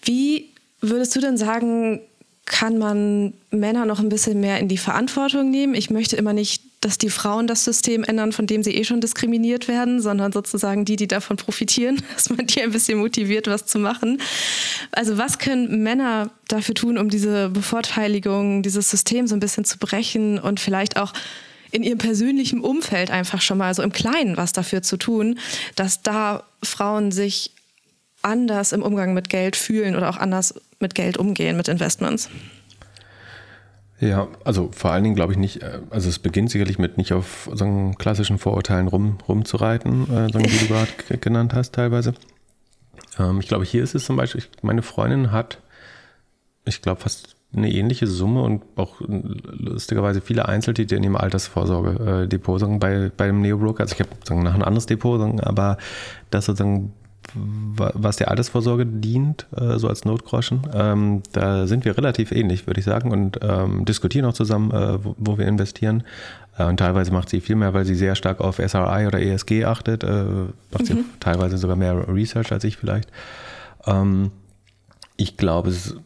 Wie würdest du denn sagen, kann man Männer noch ein bisschen mehr in die Verantwortung nehmen? Ich möchte immer nicht dass die Frauen das System ändern, von dem sie eh schon diskriminiert werden, sondern sozusagen die, die davon profitieren, dass man die ein bisschen motiviert, was zu machen. Also was können Männer dafür tun, um diese Bevorteiligung, dieses System so ein bisschen zu brechen und vielleicht auch in ihrem persönlichen Umfeld einfach schon mal so im Kleinen was dafür zu tun, dass da Frauen sich anders im Umgang mit Geld fühlen oder auch anders mit Geld umgehen, mit Investments? Ja, also vor allen Dingen glaube ich nicht, äh, also es beginnt sicherlich mit nicht auf sagen, klassischen Vorurteilen rum, rumzureiten, äh, sagen, wie du gerade genannt hast teilweise. Ähm, ich glaube, hier ist es zum Beispiel, meine Freundin hat, ich glaube, fast eine ähnliche Summe und auch lustigerweise viele Einzeltitel in ihrem Altersvorsorge-Depot äh, bei, bei dem Neobroker. Also ich habe nach ein anderes Depot, aber das sozusagen was der Altersvorsorge dient, äh, so als Notgroschen. Ähm, da sind wir relativ ähnlich, würde ich sagen, und ähm, diskutieren auch zusammen, äh, wo, wo, wir investieren. Äh, und teilweise macht sie viel mehr, weil sie sehr stark auf SRI oder ESG achtet. Äh, macht mhm. sie teilweise sogar mehr Research als ich vielleicht. Ähm, ich glaube, es ist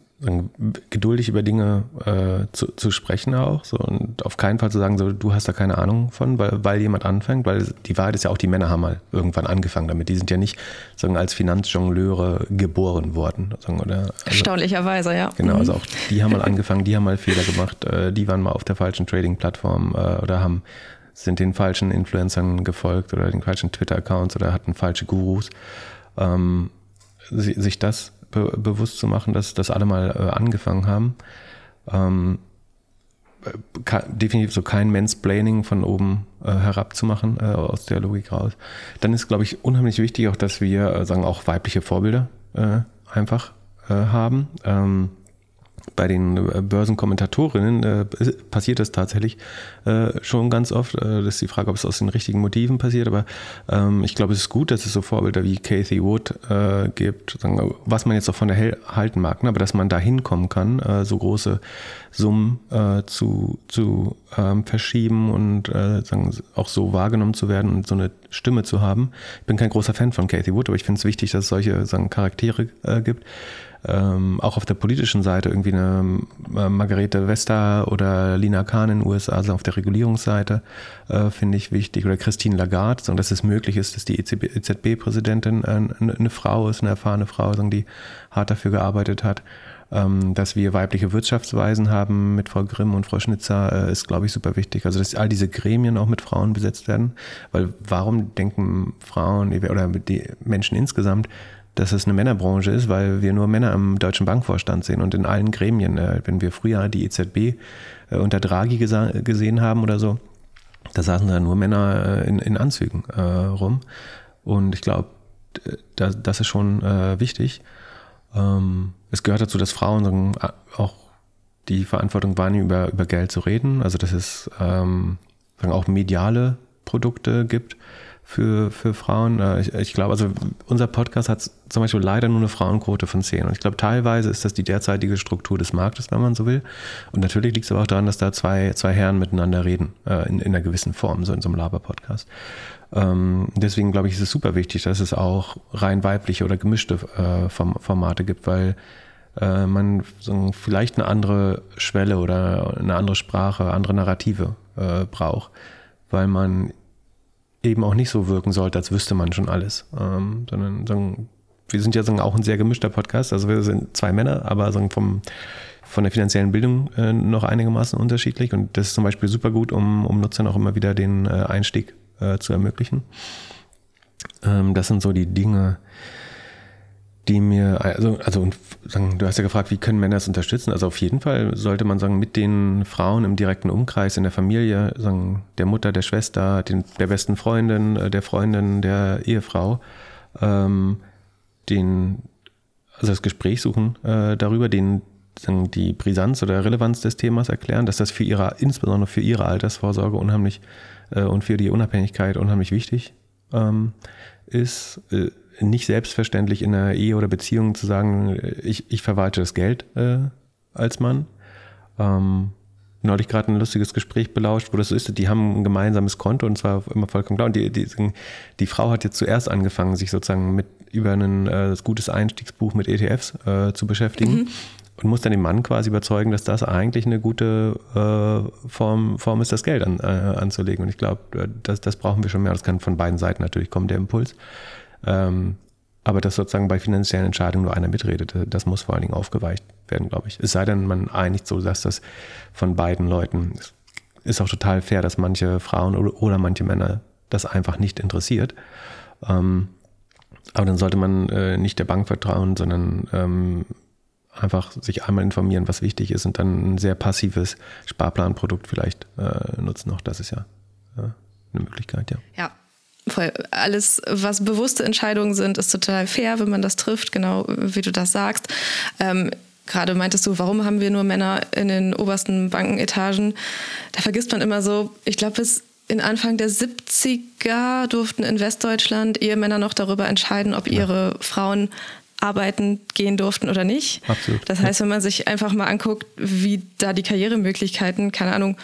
geduldig über Dinge äh, zu, zu sprechen auch so und auf keinen Fall zu sagen, so du hast da keine Ahnung von, weil, weil jemand anfängt, weil die Wahrheit ist ja auch, die Männer haben mal irgendwann angefangen damit. Die sind ja nicht sagen, als Finanzjongleure geboren worden. Sagen, oder, also, Erstaunlicherweise, ja. Genau, also mhm. auch die haben mal angefangen, die haben mal Fehler gemacht, äh, die waren mal auf der falschen Trading-Plattform äh, oder haben sind den falschen Influencern gefolgt oder den falschen Twitter-Accounts oder hatten falsche Gurus. Ähm, sich das be bewusst zu machen, dass das alle mal äh, angefangen haben. Ähm, definitiv so kein Mansplaining von oben äh, herab zu machen, äh, aus der Logik raus. Dann ist, glaube ich, unheimlich wichtig auch, dass wir äh, sagen auch weibliche Vorbilder äh, einfach äh, haben. Ähm, bei den äh, Börsenkommentatorinnen äh, passiert das tatsächlich äh, schon ganz oft. Äh, das ist die Frage, ob es aus den richtigen Motiven passiert, aber ähm, ich glaube, es ist gut, dass es so Vorbilder wie Kathy Wood äh, gibt, was man jetzt auch von der halten mag, ne, aber dass man da hinkommen kann, äh, so große Summen zu, zu ähm, verschieben und sagen, auch so wahrgenommen zu werden und so eine Stimme zu haben. Ich bin kein großer Fan von Kathy Wood, aber ich finde es wichtig, dass es solche sagen, Charaktere gibt ähm, auch auf der politischen Seite irgendwie eine äh, Margarete Vesta oder Lina Kahn in den USA, also auf der Regulierungsseite, äh, finde ich wichtig. Oder Christine Lagarde, so, dass es möglich ist, dass die EZB-Präsidentin äh, eine Frau ist, eine erfahrene Frau, so, die hart dafür gearbeitet hat. Ähm, dass wir weibliche Wirtschaftsweisen haben mit Frau Grimm und Frau Schnitzer, äh, ist, glaube ich, super wichtig. Also, dass all diese Gremien auch mit Frauen besetzt werden. Weil warum denken Frauen oder die Menschen insgesamt, dass es eine Männerbranche ist, weil wir nur Männer im Deutschen Bankvorstand sehen und in allen Gremien. Äh, wenn wir früher die EZB äh, unter Draghi gesehen haben oder so, da saßen da nur Männer äh, in, in Anzügen rum. Und ich glaube, das ist schon wichtig. Ähm, es gehört dazu, dass Frauen auch die Verantwortung wahrnehmen, über, über Geld zu reden. Also dass es ähm, auch mediale Produkte gibt für, für Frauen. Äh, ich, ich glaube, also unser Podcast hat zum Beispiel leider nur eine Frauenquote von 10. Und ich glaube, teilweise ist das die derzeitige Struktur des Marktes, wenn man so will. Und natürlich liegt es aber auch daran, dass da zwei, zwei Herren miteinander reden, äh, in, in einer gewissen Form, so in so einem Laber-Podcast. Ähm, deswegen glaube ich, ist es super wichtig, dass es auch rein weibliche oder gemischte äh, Formate gibt, weil äh, man so vielleicht eine andere Schwelle oder eine andere Sprache, andere Narrative äh, braucht, weil man eben auch nicht so wirken sollte, als wüsste man schon alles. Ähm, sondern sagen, wir sind ja sagen, auch ein sehr gemischter Podcast, also wir sind zwei Männer, aber sagen, vom, von der finanziellen Bildung äh, noch einigermaßen unterschiedlich und das ist zum Beispiel super gut, um, um Nutzern auch immer wieder den äh, Einstieg äh, zu ermöglichen. Ähm, das sind so die Dinge, die mir, also, also sagen, du hast ja gefragt, wie können Männer das unterstützen? Also auf jeden Fall sollte man sagen, mit den Frauen im direkten Umkreis, in der Familie, sagen, der Mutter, der Schwester, den, der besten Freundin, äh, der Freundin, der Ehefrau, ähm, den, also das Gespräch suchen äh, darüber, den sagen, die Brisanz oder Relevanz des Themas erklären, dass das für ihre, insbesondere für ihre Altersvorsorge unheimlich äh, und für die Unabhängigkeit unheimlich wichtig ähm, ist. Äh, nicht selbstverständlich in einer Ehe oder Beziehung zu sagen, ich, ich verwalte das Geld äh, als Mann. Ähm, neulich gerade ein lustiges Gespräch belauscht, wo das so ist, die haben ein gemeinsames Konto und zwar immer vollkommen klar. Und die, die, die Frau hat jetzt zuerst angefangen, sich sozusagen mit über ein äh, gutes Einstiegsbuch mit ETFs äh, zu beschäftigen. Mhm. Und muss dann den Mann quasi überzeugen, dass das eigentlich eine gute äh, Form, Form ist, das Geld an, äh, anzulegen. Und ich glaube, äh, das, das brauchen wir schon mehr. Das kann von beiden Seiten natürlich kommen, der Impuls. Ähm, aber dass sozusagen bei finanziellen Entscheidungen nur einer mitredet, das muss vor allen Dingen aufgeweicht werden, glaube ich. Es sei denn, man einigt so, dass das von beiden Leuten ist. Ist auch total fair, dass manche Frauen oder, oder manche Männer das einfach nicht interessiert. Ähm, aber dann sollte man äh, nicht der Bank vertrauen, sondern ähm, einfach sich einmal informieren, was wichtig ist und dann ein sehr passives Sparplanprodukt vielleicht äh, nutzen. Auch das ist ja, ja eine Möglichkeit, ja. Ja, voll alles, was bewusste Entscheidungen sind, ist total fair, wenn man das trifft, genau wie du das sagst. Ähm, Gerade meintest du, warum haben wir nur Männer in den obersten Bankenetagen? Da vergisst man immer so, ich glaube, bis in Anfang der 70er durften in Westdeutschland Ehemänner noch darüber entscheiden, ob ja. ihre Frauen arbeiten gehen durften oder nicht. Absolut. Das heißt, wenn man sich einfach mal anguckt, wie da die Karrieremöglichkeiten, keine Ahnung,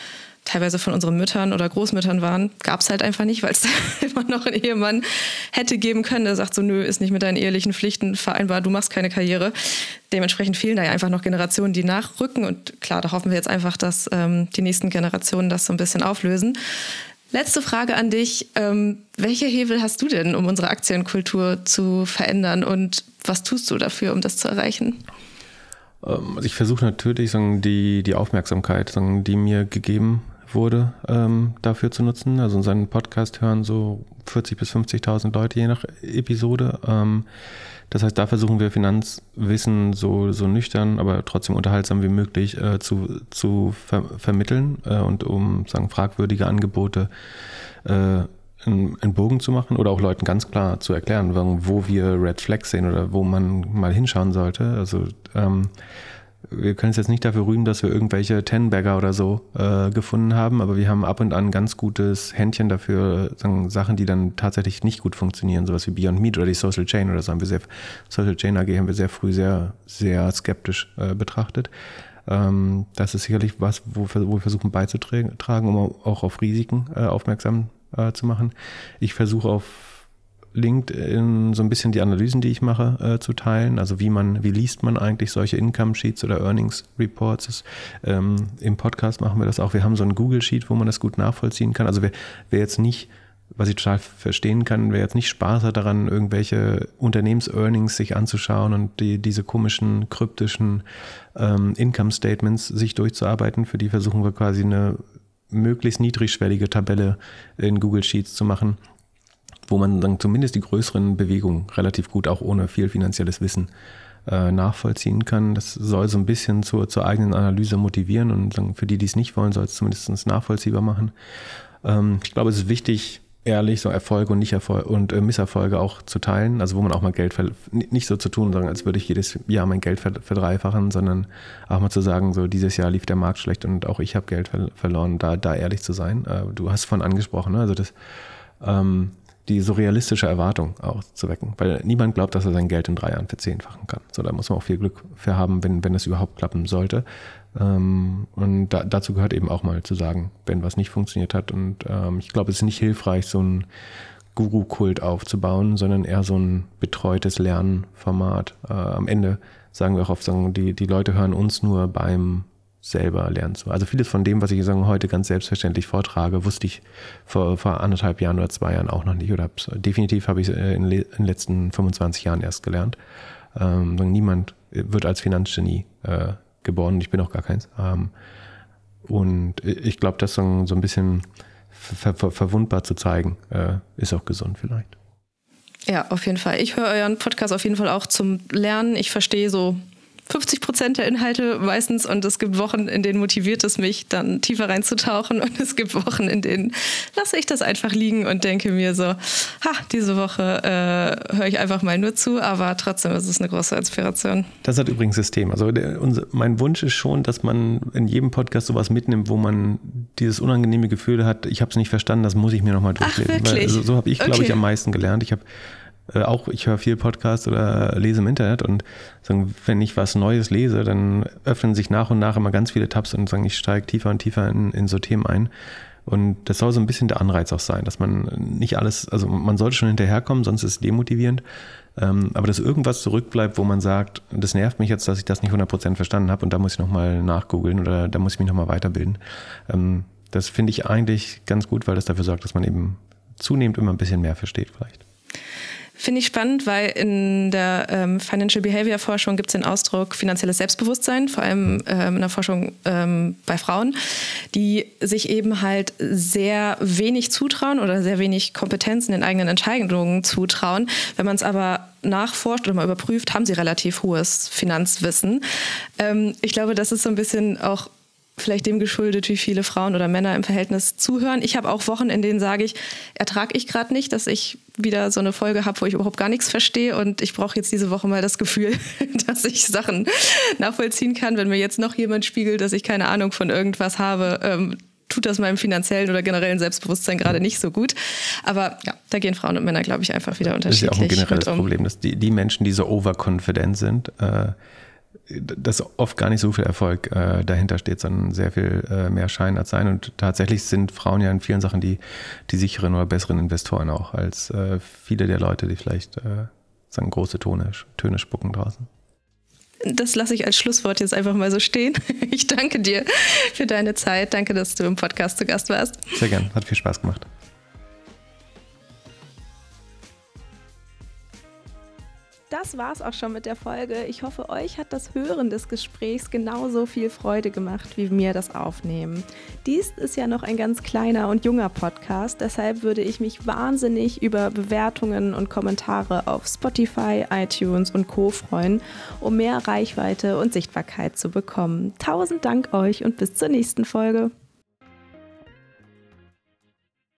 teilweise von unseren Müttern oder Großmüttern waren, gab es halt einfach nicht, weil es immer noch einen Ehemann hätte geben können, der sagt so, nö, ist nicht mit deinen ehelichen Pflichten vereinbar, du machst keine Karriere. Dementsprechend fehlen da ja einfach noch Generationen, die nachrücken. Und klar, da hoffen wir jetzt einfach, dass ähm, die nächsten Generationen das so ein bisschen auflösen. Letzte Frage an dich. Ähm, welche Hebel hast du denn, um unsere Aktienkultur zu verändern und was tust du dafür, um das zu erreichen? Ähm, also ich versuche natürlich die, die Aufmerksamkeit, die mir gegeben wurde, ähm, dafür zu nutzen. Also unseren Podcast hören so 40.000 bis 50.000 Leute je nach Episode. Ähm, das heißt, da versuchen wir Finanzwissen so, so nüchtern, aber trotzdem unterhaltsam wie möglich äh, zu, zu ver vermitteln äh, und um sagen, fragwürdige Angebote äh, einen Bogen zu machen oder auch Leuten ganz klar zu erklären, wo wir Red Flags sehen oder wo man mal hinschauen sollte. Also ähm, wir können es jetzt nicht dafür rühmen, dass wir irgendwelche Ten-Bagger oder so äh, gefunden haben, aber wir haben ab und an ganz gutes Händchen dafür, sagen, Sachen, die dann tatsächlich nicht gut funktionieren, sowas wie Beyond Meat oder die Social Chain oder so haben wir sehr, Social Chain AG haben wir sehr früh sehr, sehr skeptisch äh, betrachtet. Ähm, das ist sicherlich was, wo, wo wir versuchen beizutragen, um auch auf Risiken äh, aufmerksam äh, zu machen. Ich versuche auf LinkedIn so ein bisschen die Analysen, die ich mache, äh, zu teilen. Also wie man, wie liest man eigentlich solche Income Sheets oder Earnings Reports? Das, ähm, Im Podcast machen wir das auch. Wir haben so ein Google Sheet, wo man das gut nachvollziehen kann. Also wer, wer jetzt nicht was ich total verstehen kann, wer jetzt nicht Spaß hat daran, irgendwelche Unternehmens-Earnings sich anzuschauen und die, diese komischen, kryptischen ähm, Income-Statements sich durchzuarbeiten, für die versuchen wir quasi eine möglichst niedrigschwellige Tabelle in Google Sheets zu machen, wo man dann zumindest die größeren Bewegungen relativ gut auch ohne viel finanzielles Wissen äh, nachvollziehen kann. Das soll so ein bisschen zur, zur eigenen Analyse motivieren und für die, die es nicht wollen, soll es zumindest nachvollziehbar machen. Ähm, ich glaube, es ist wichtig, ehrlich so Erfolge und nicht Erfolge und äh, Misserfolge auch zu teilen. Also wo man auch mal Geld nicht so zu tun, sagen, als würde ich jedes Jahr mein Geld verdreifachen, sondern auch mal zu sagen, so dieses Jahr lief der Markt schlecht und auch ich habe Geld ver verloren. Da, da ehrlich zu sein. Äh, du hast von angesprochen, ne? also das ähm, die so realistische Erwartung auch zu wecken. Weil niemand glaubt, dass er sein Geld in drei Jahren verzehnfachen kann. So, da muss man auch viel Glück für haben, wenn, wenn das überhaupt klappen sollte. Ähm, und da, dazu gehört eben auch mal zu sagen, wenn was nicht funktioniert hat. Und ähm, ich glaube, es ist nicht hilfreich, so ein Guru-Kult aufzubauen, sondern eher so ein betreutes Lernformat. Äh, am Ende sagen wir auch oft, sagen, die, die Leute hören uns nur beim selber lernen zu. Also vieles von dem, was ich sagen, heute ganz selbstverständlich vortrage, wusste ich vor, vor anderthalb Jahren oder zwei Jahren auch noch nicht. Oder definitiv habe ich es in, in den letzten 25 Jahren erst gelernt. Ähm, niemand wird als Finanzgenie äh, geboren. Ich bin auch gar keins. Ähm, und ich glaube, das so, so ein bisschen ver ver verwundbar zu zeigen, äh, ist auch gesund vielleicht. Ja, auf jeden Fall. Ich höre euren Podcast auf jeden Fall auch zum Lernen. Ich verstehe so 50 Prozent der Inhalte meistens und es gibt Wochen, in denen motiviert es mich, dann tiefer reinzutauchen und es gibt Wochen, in denen lasse ich das einfach liegen und denke mir so, ha, diese Woche äh, höre ich einfach mal nur zu, aber trotzdem ist es eine große Inspiration. Das hat übrigens System. Also der, unser, mein Wunsch ist schon, dass man in jedem Podcast sowas mitnimmt, wo man dieses unangenehme Gefühl hat, ich habe es nicht verstanden, das muss ich mir nochmal durchlesen. Ach, wirklich? Weil, also, so habe ich, glaube okay. ich, am meisten gelernt. Ich habe äh, auch, ich höre viel Podcast oder lese im Internet und sagen, wenn ich was Neues lese, dann öffnen sich nach und nach immer ganz viele Tabs und sagen, ich steige tiefer und tiefer in, in so Themen ein. Und das soll so ein bisschen der Anreiz auch sein, dass man nicht alles, also man sollte schon hinterherkommen, sonst ist es demotivierend. Ähm, aber dass irgendwas zurückbleibt, wo man sagt, das nervt mich jetzt, dass ich das nicht 100% verstanden habe und da muss ich nochmal nachgoogeln oder da muss ich mich nochmal weiterbilden. Ähm, das finde ich eigentlich ganz gut, weil das dafür sorgt, dass man eben zunehmend immer ein bisschen mehr versteht vielleicht. Finde ich spannend, weil in der ähm, Financial Behavior Forschung gibt es den Ausdruck finanzielles Selbstbewusstsein, vor allem ähm, in der Forschung ähm, bei Frauen, die sich eben halt sehr wenig zutrauen oder sehr wenig Kompetenz in den eigenen Entscheidungen zutrauen. Wenn man es aber nachforscht oder mal überprüft, haben sie relativ hohes Finanzwissen. Ähm, ich glaube, das ist so ein bisschen auch vielleicht dem geschuldet, wie viele Frauen oder Männer im Verhältnis zuhören. Ich habe auch Wochen, in denen sage ich, ertrage ich gerade nicht, dass ich wieder so eine Folge habe, wo ich überhaupt gar nichts verstehe und ich brauche jetzt diese Woche mal das Gefühl, dass ich Sachen nachvollziehen kann. Wenn mir jetzt noch jemand spiegelt, dass ich keine Ahnung von irgendwas habe, ähm, tut das meinem finanziellen oder generellen Selbstbewusstsein gerade nicht so gut. Aber ja, da gehen Frauen und Männer, glaube ich, einfach wieder unterschiedlich. Das ist ja auch ein generelles um. Problem, dass die, die Menschen, die so overconfident sind, äh, dass oft gar nicht so viel Erfolg äh, dahinter steht, sondern sehr viel äh, mehr Schein als Sein. Und tatsächlich sind Frauen ja in vielen Sachen die, die sicheren oder besseren Investoren auch als äh, viele der Leute, die vielleicht äh, sagen, große Töne, Töne spucken draußen. Das lasse ich als Schlusswort jetzt einfach mal so stehen. Ich danke dir für deine Zeit. Danke, dass du im Podcast zu Gast warst. Sehr gern, hat viel Spaß gemacht. Das war's auch schon mit der Folge. Ich hoffe, euch hat das Hören des Gesprächs genauso viel Freude gemacht wie mir das Aufnehmen. Dies ist ja noch ein ganz kleiner und junger Podcast, deshalb würde ich mich wahnsinnig über Bewertungen und Kommentare auf Spotify, iTunes und Co freuen, um mehr Reichweite und Sichtbarkeit zu bekommen. Tausend Dank euch und bis zur nächsten Folge.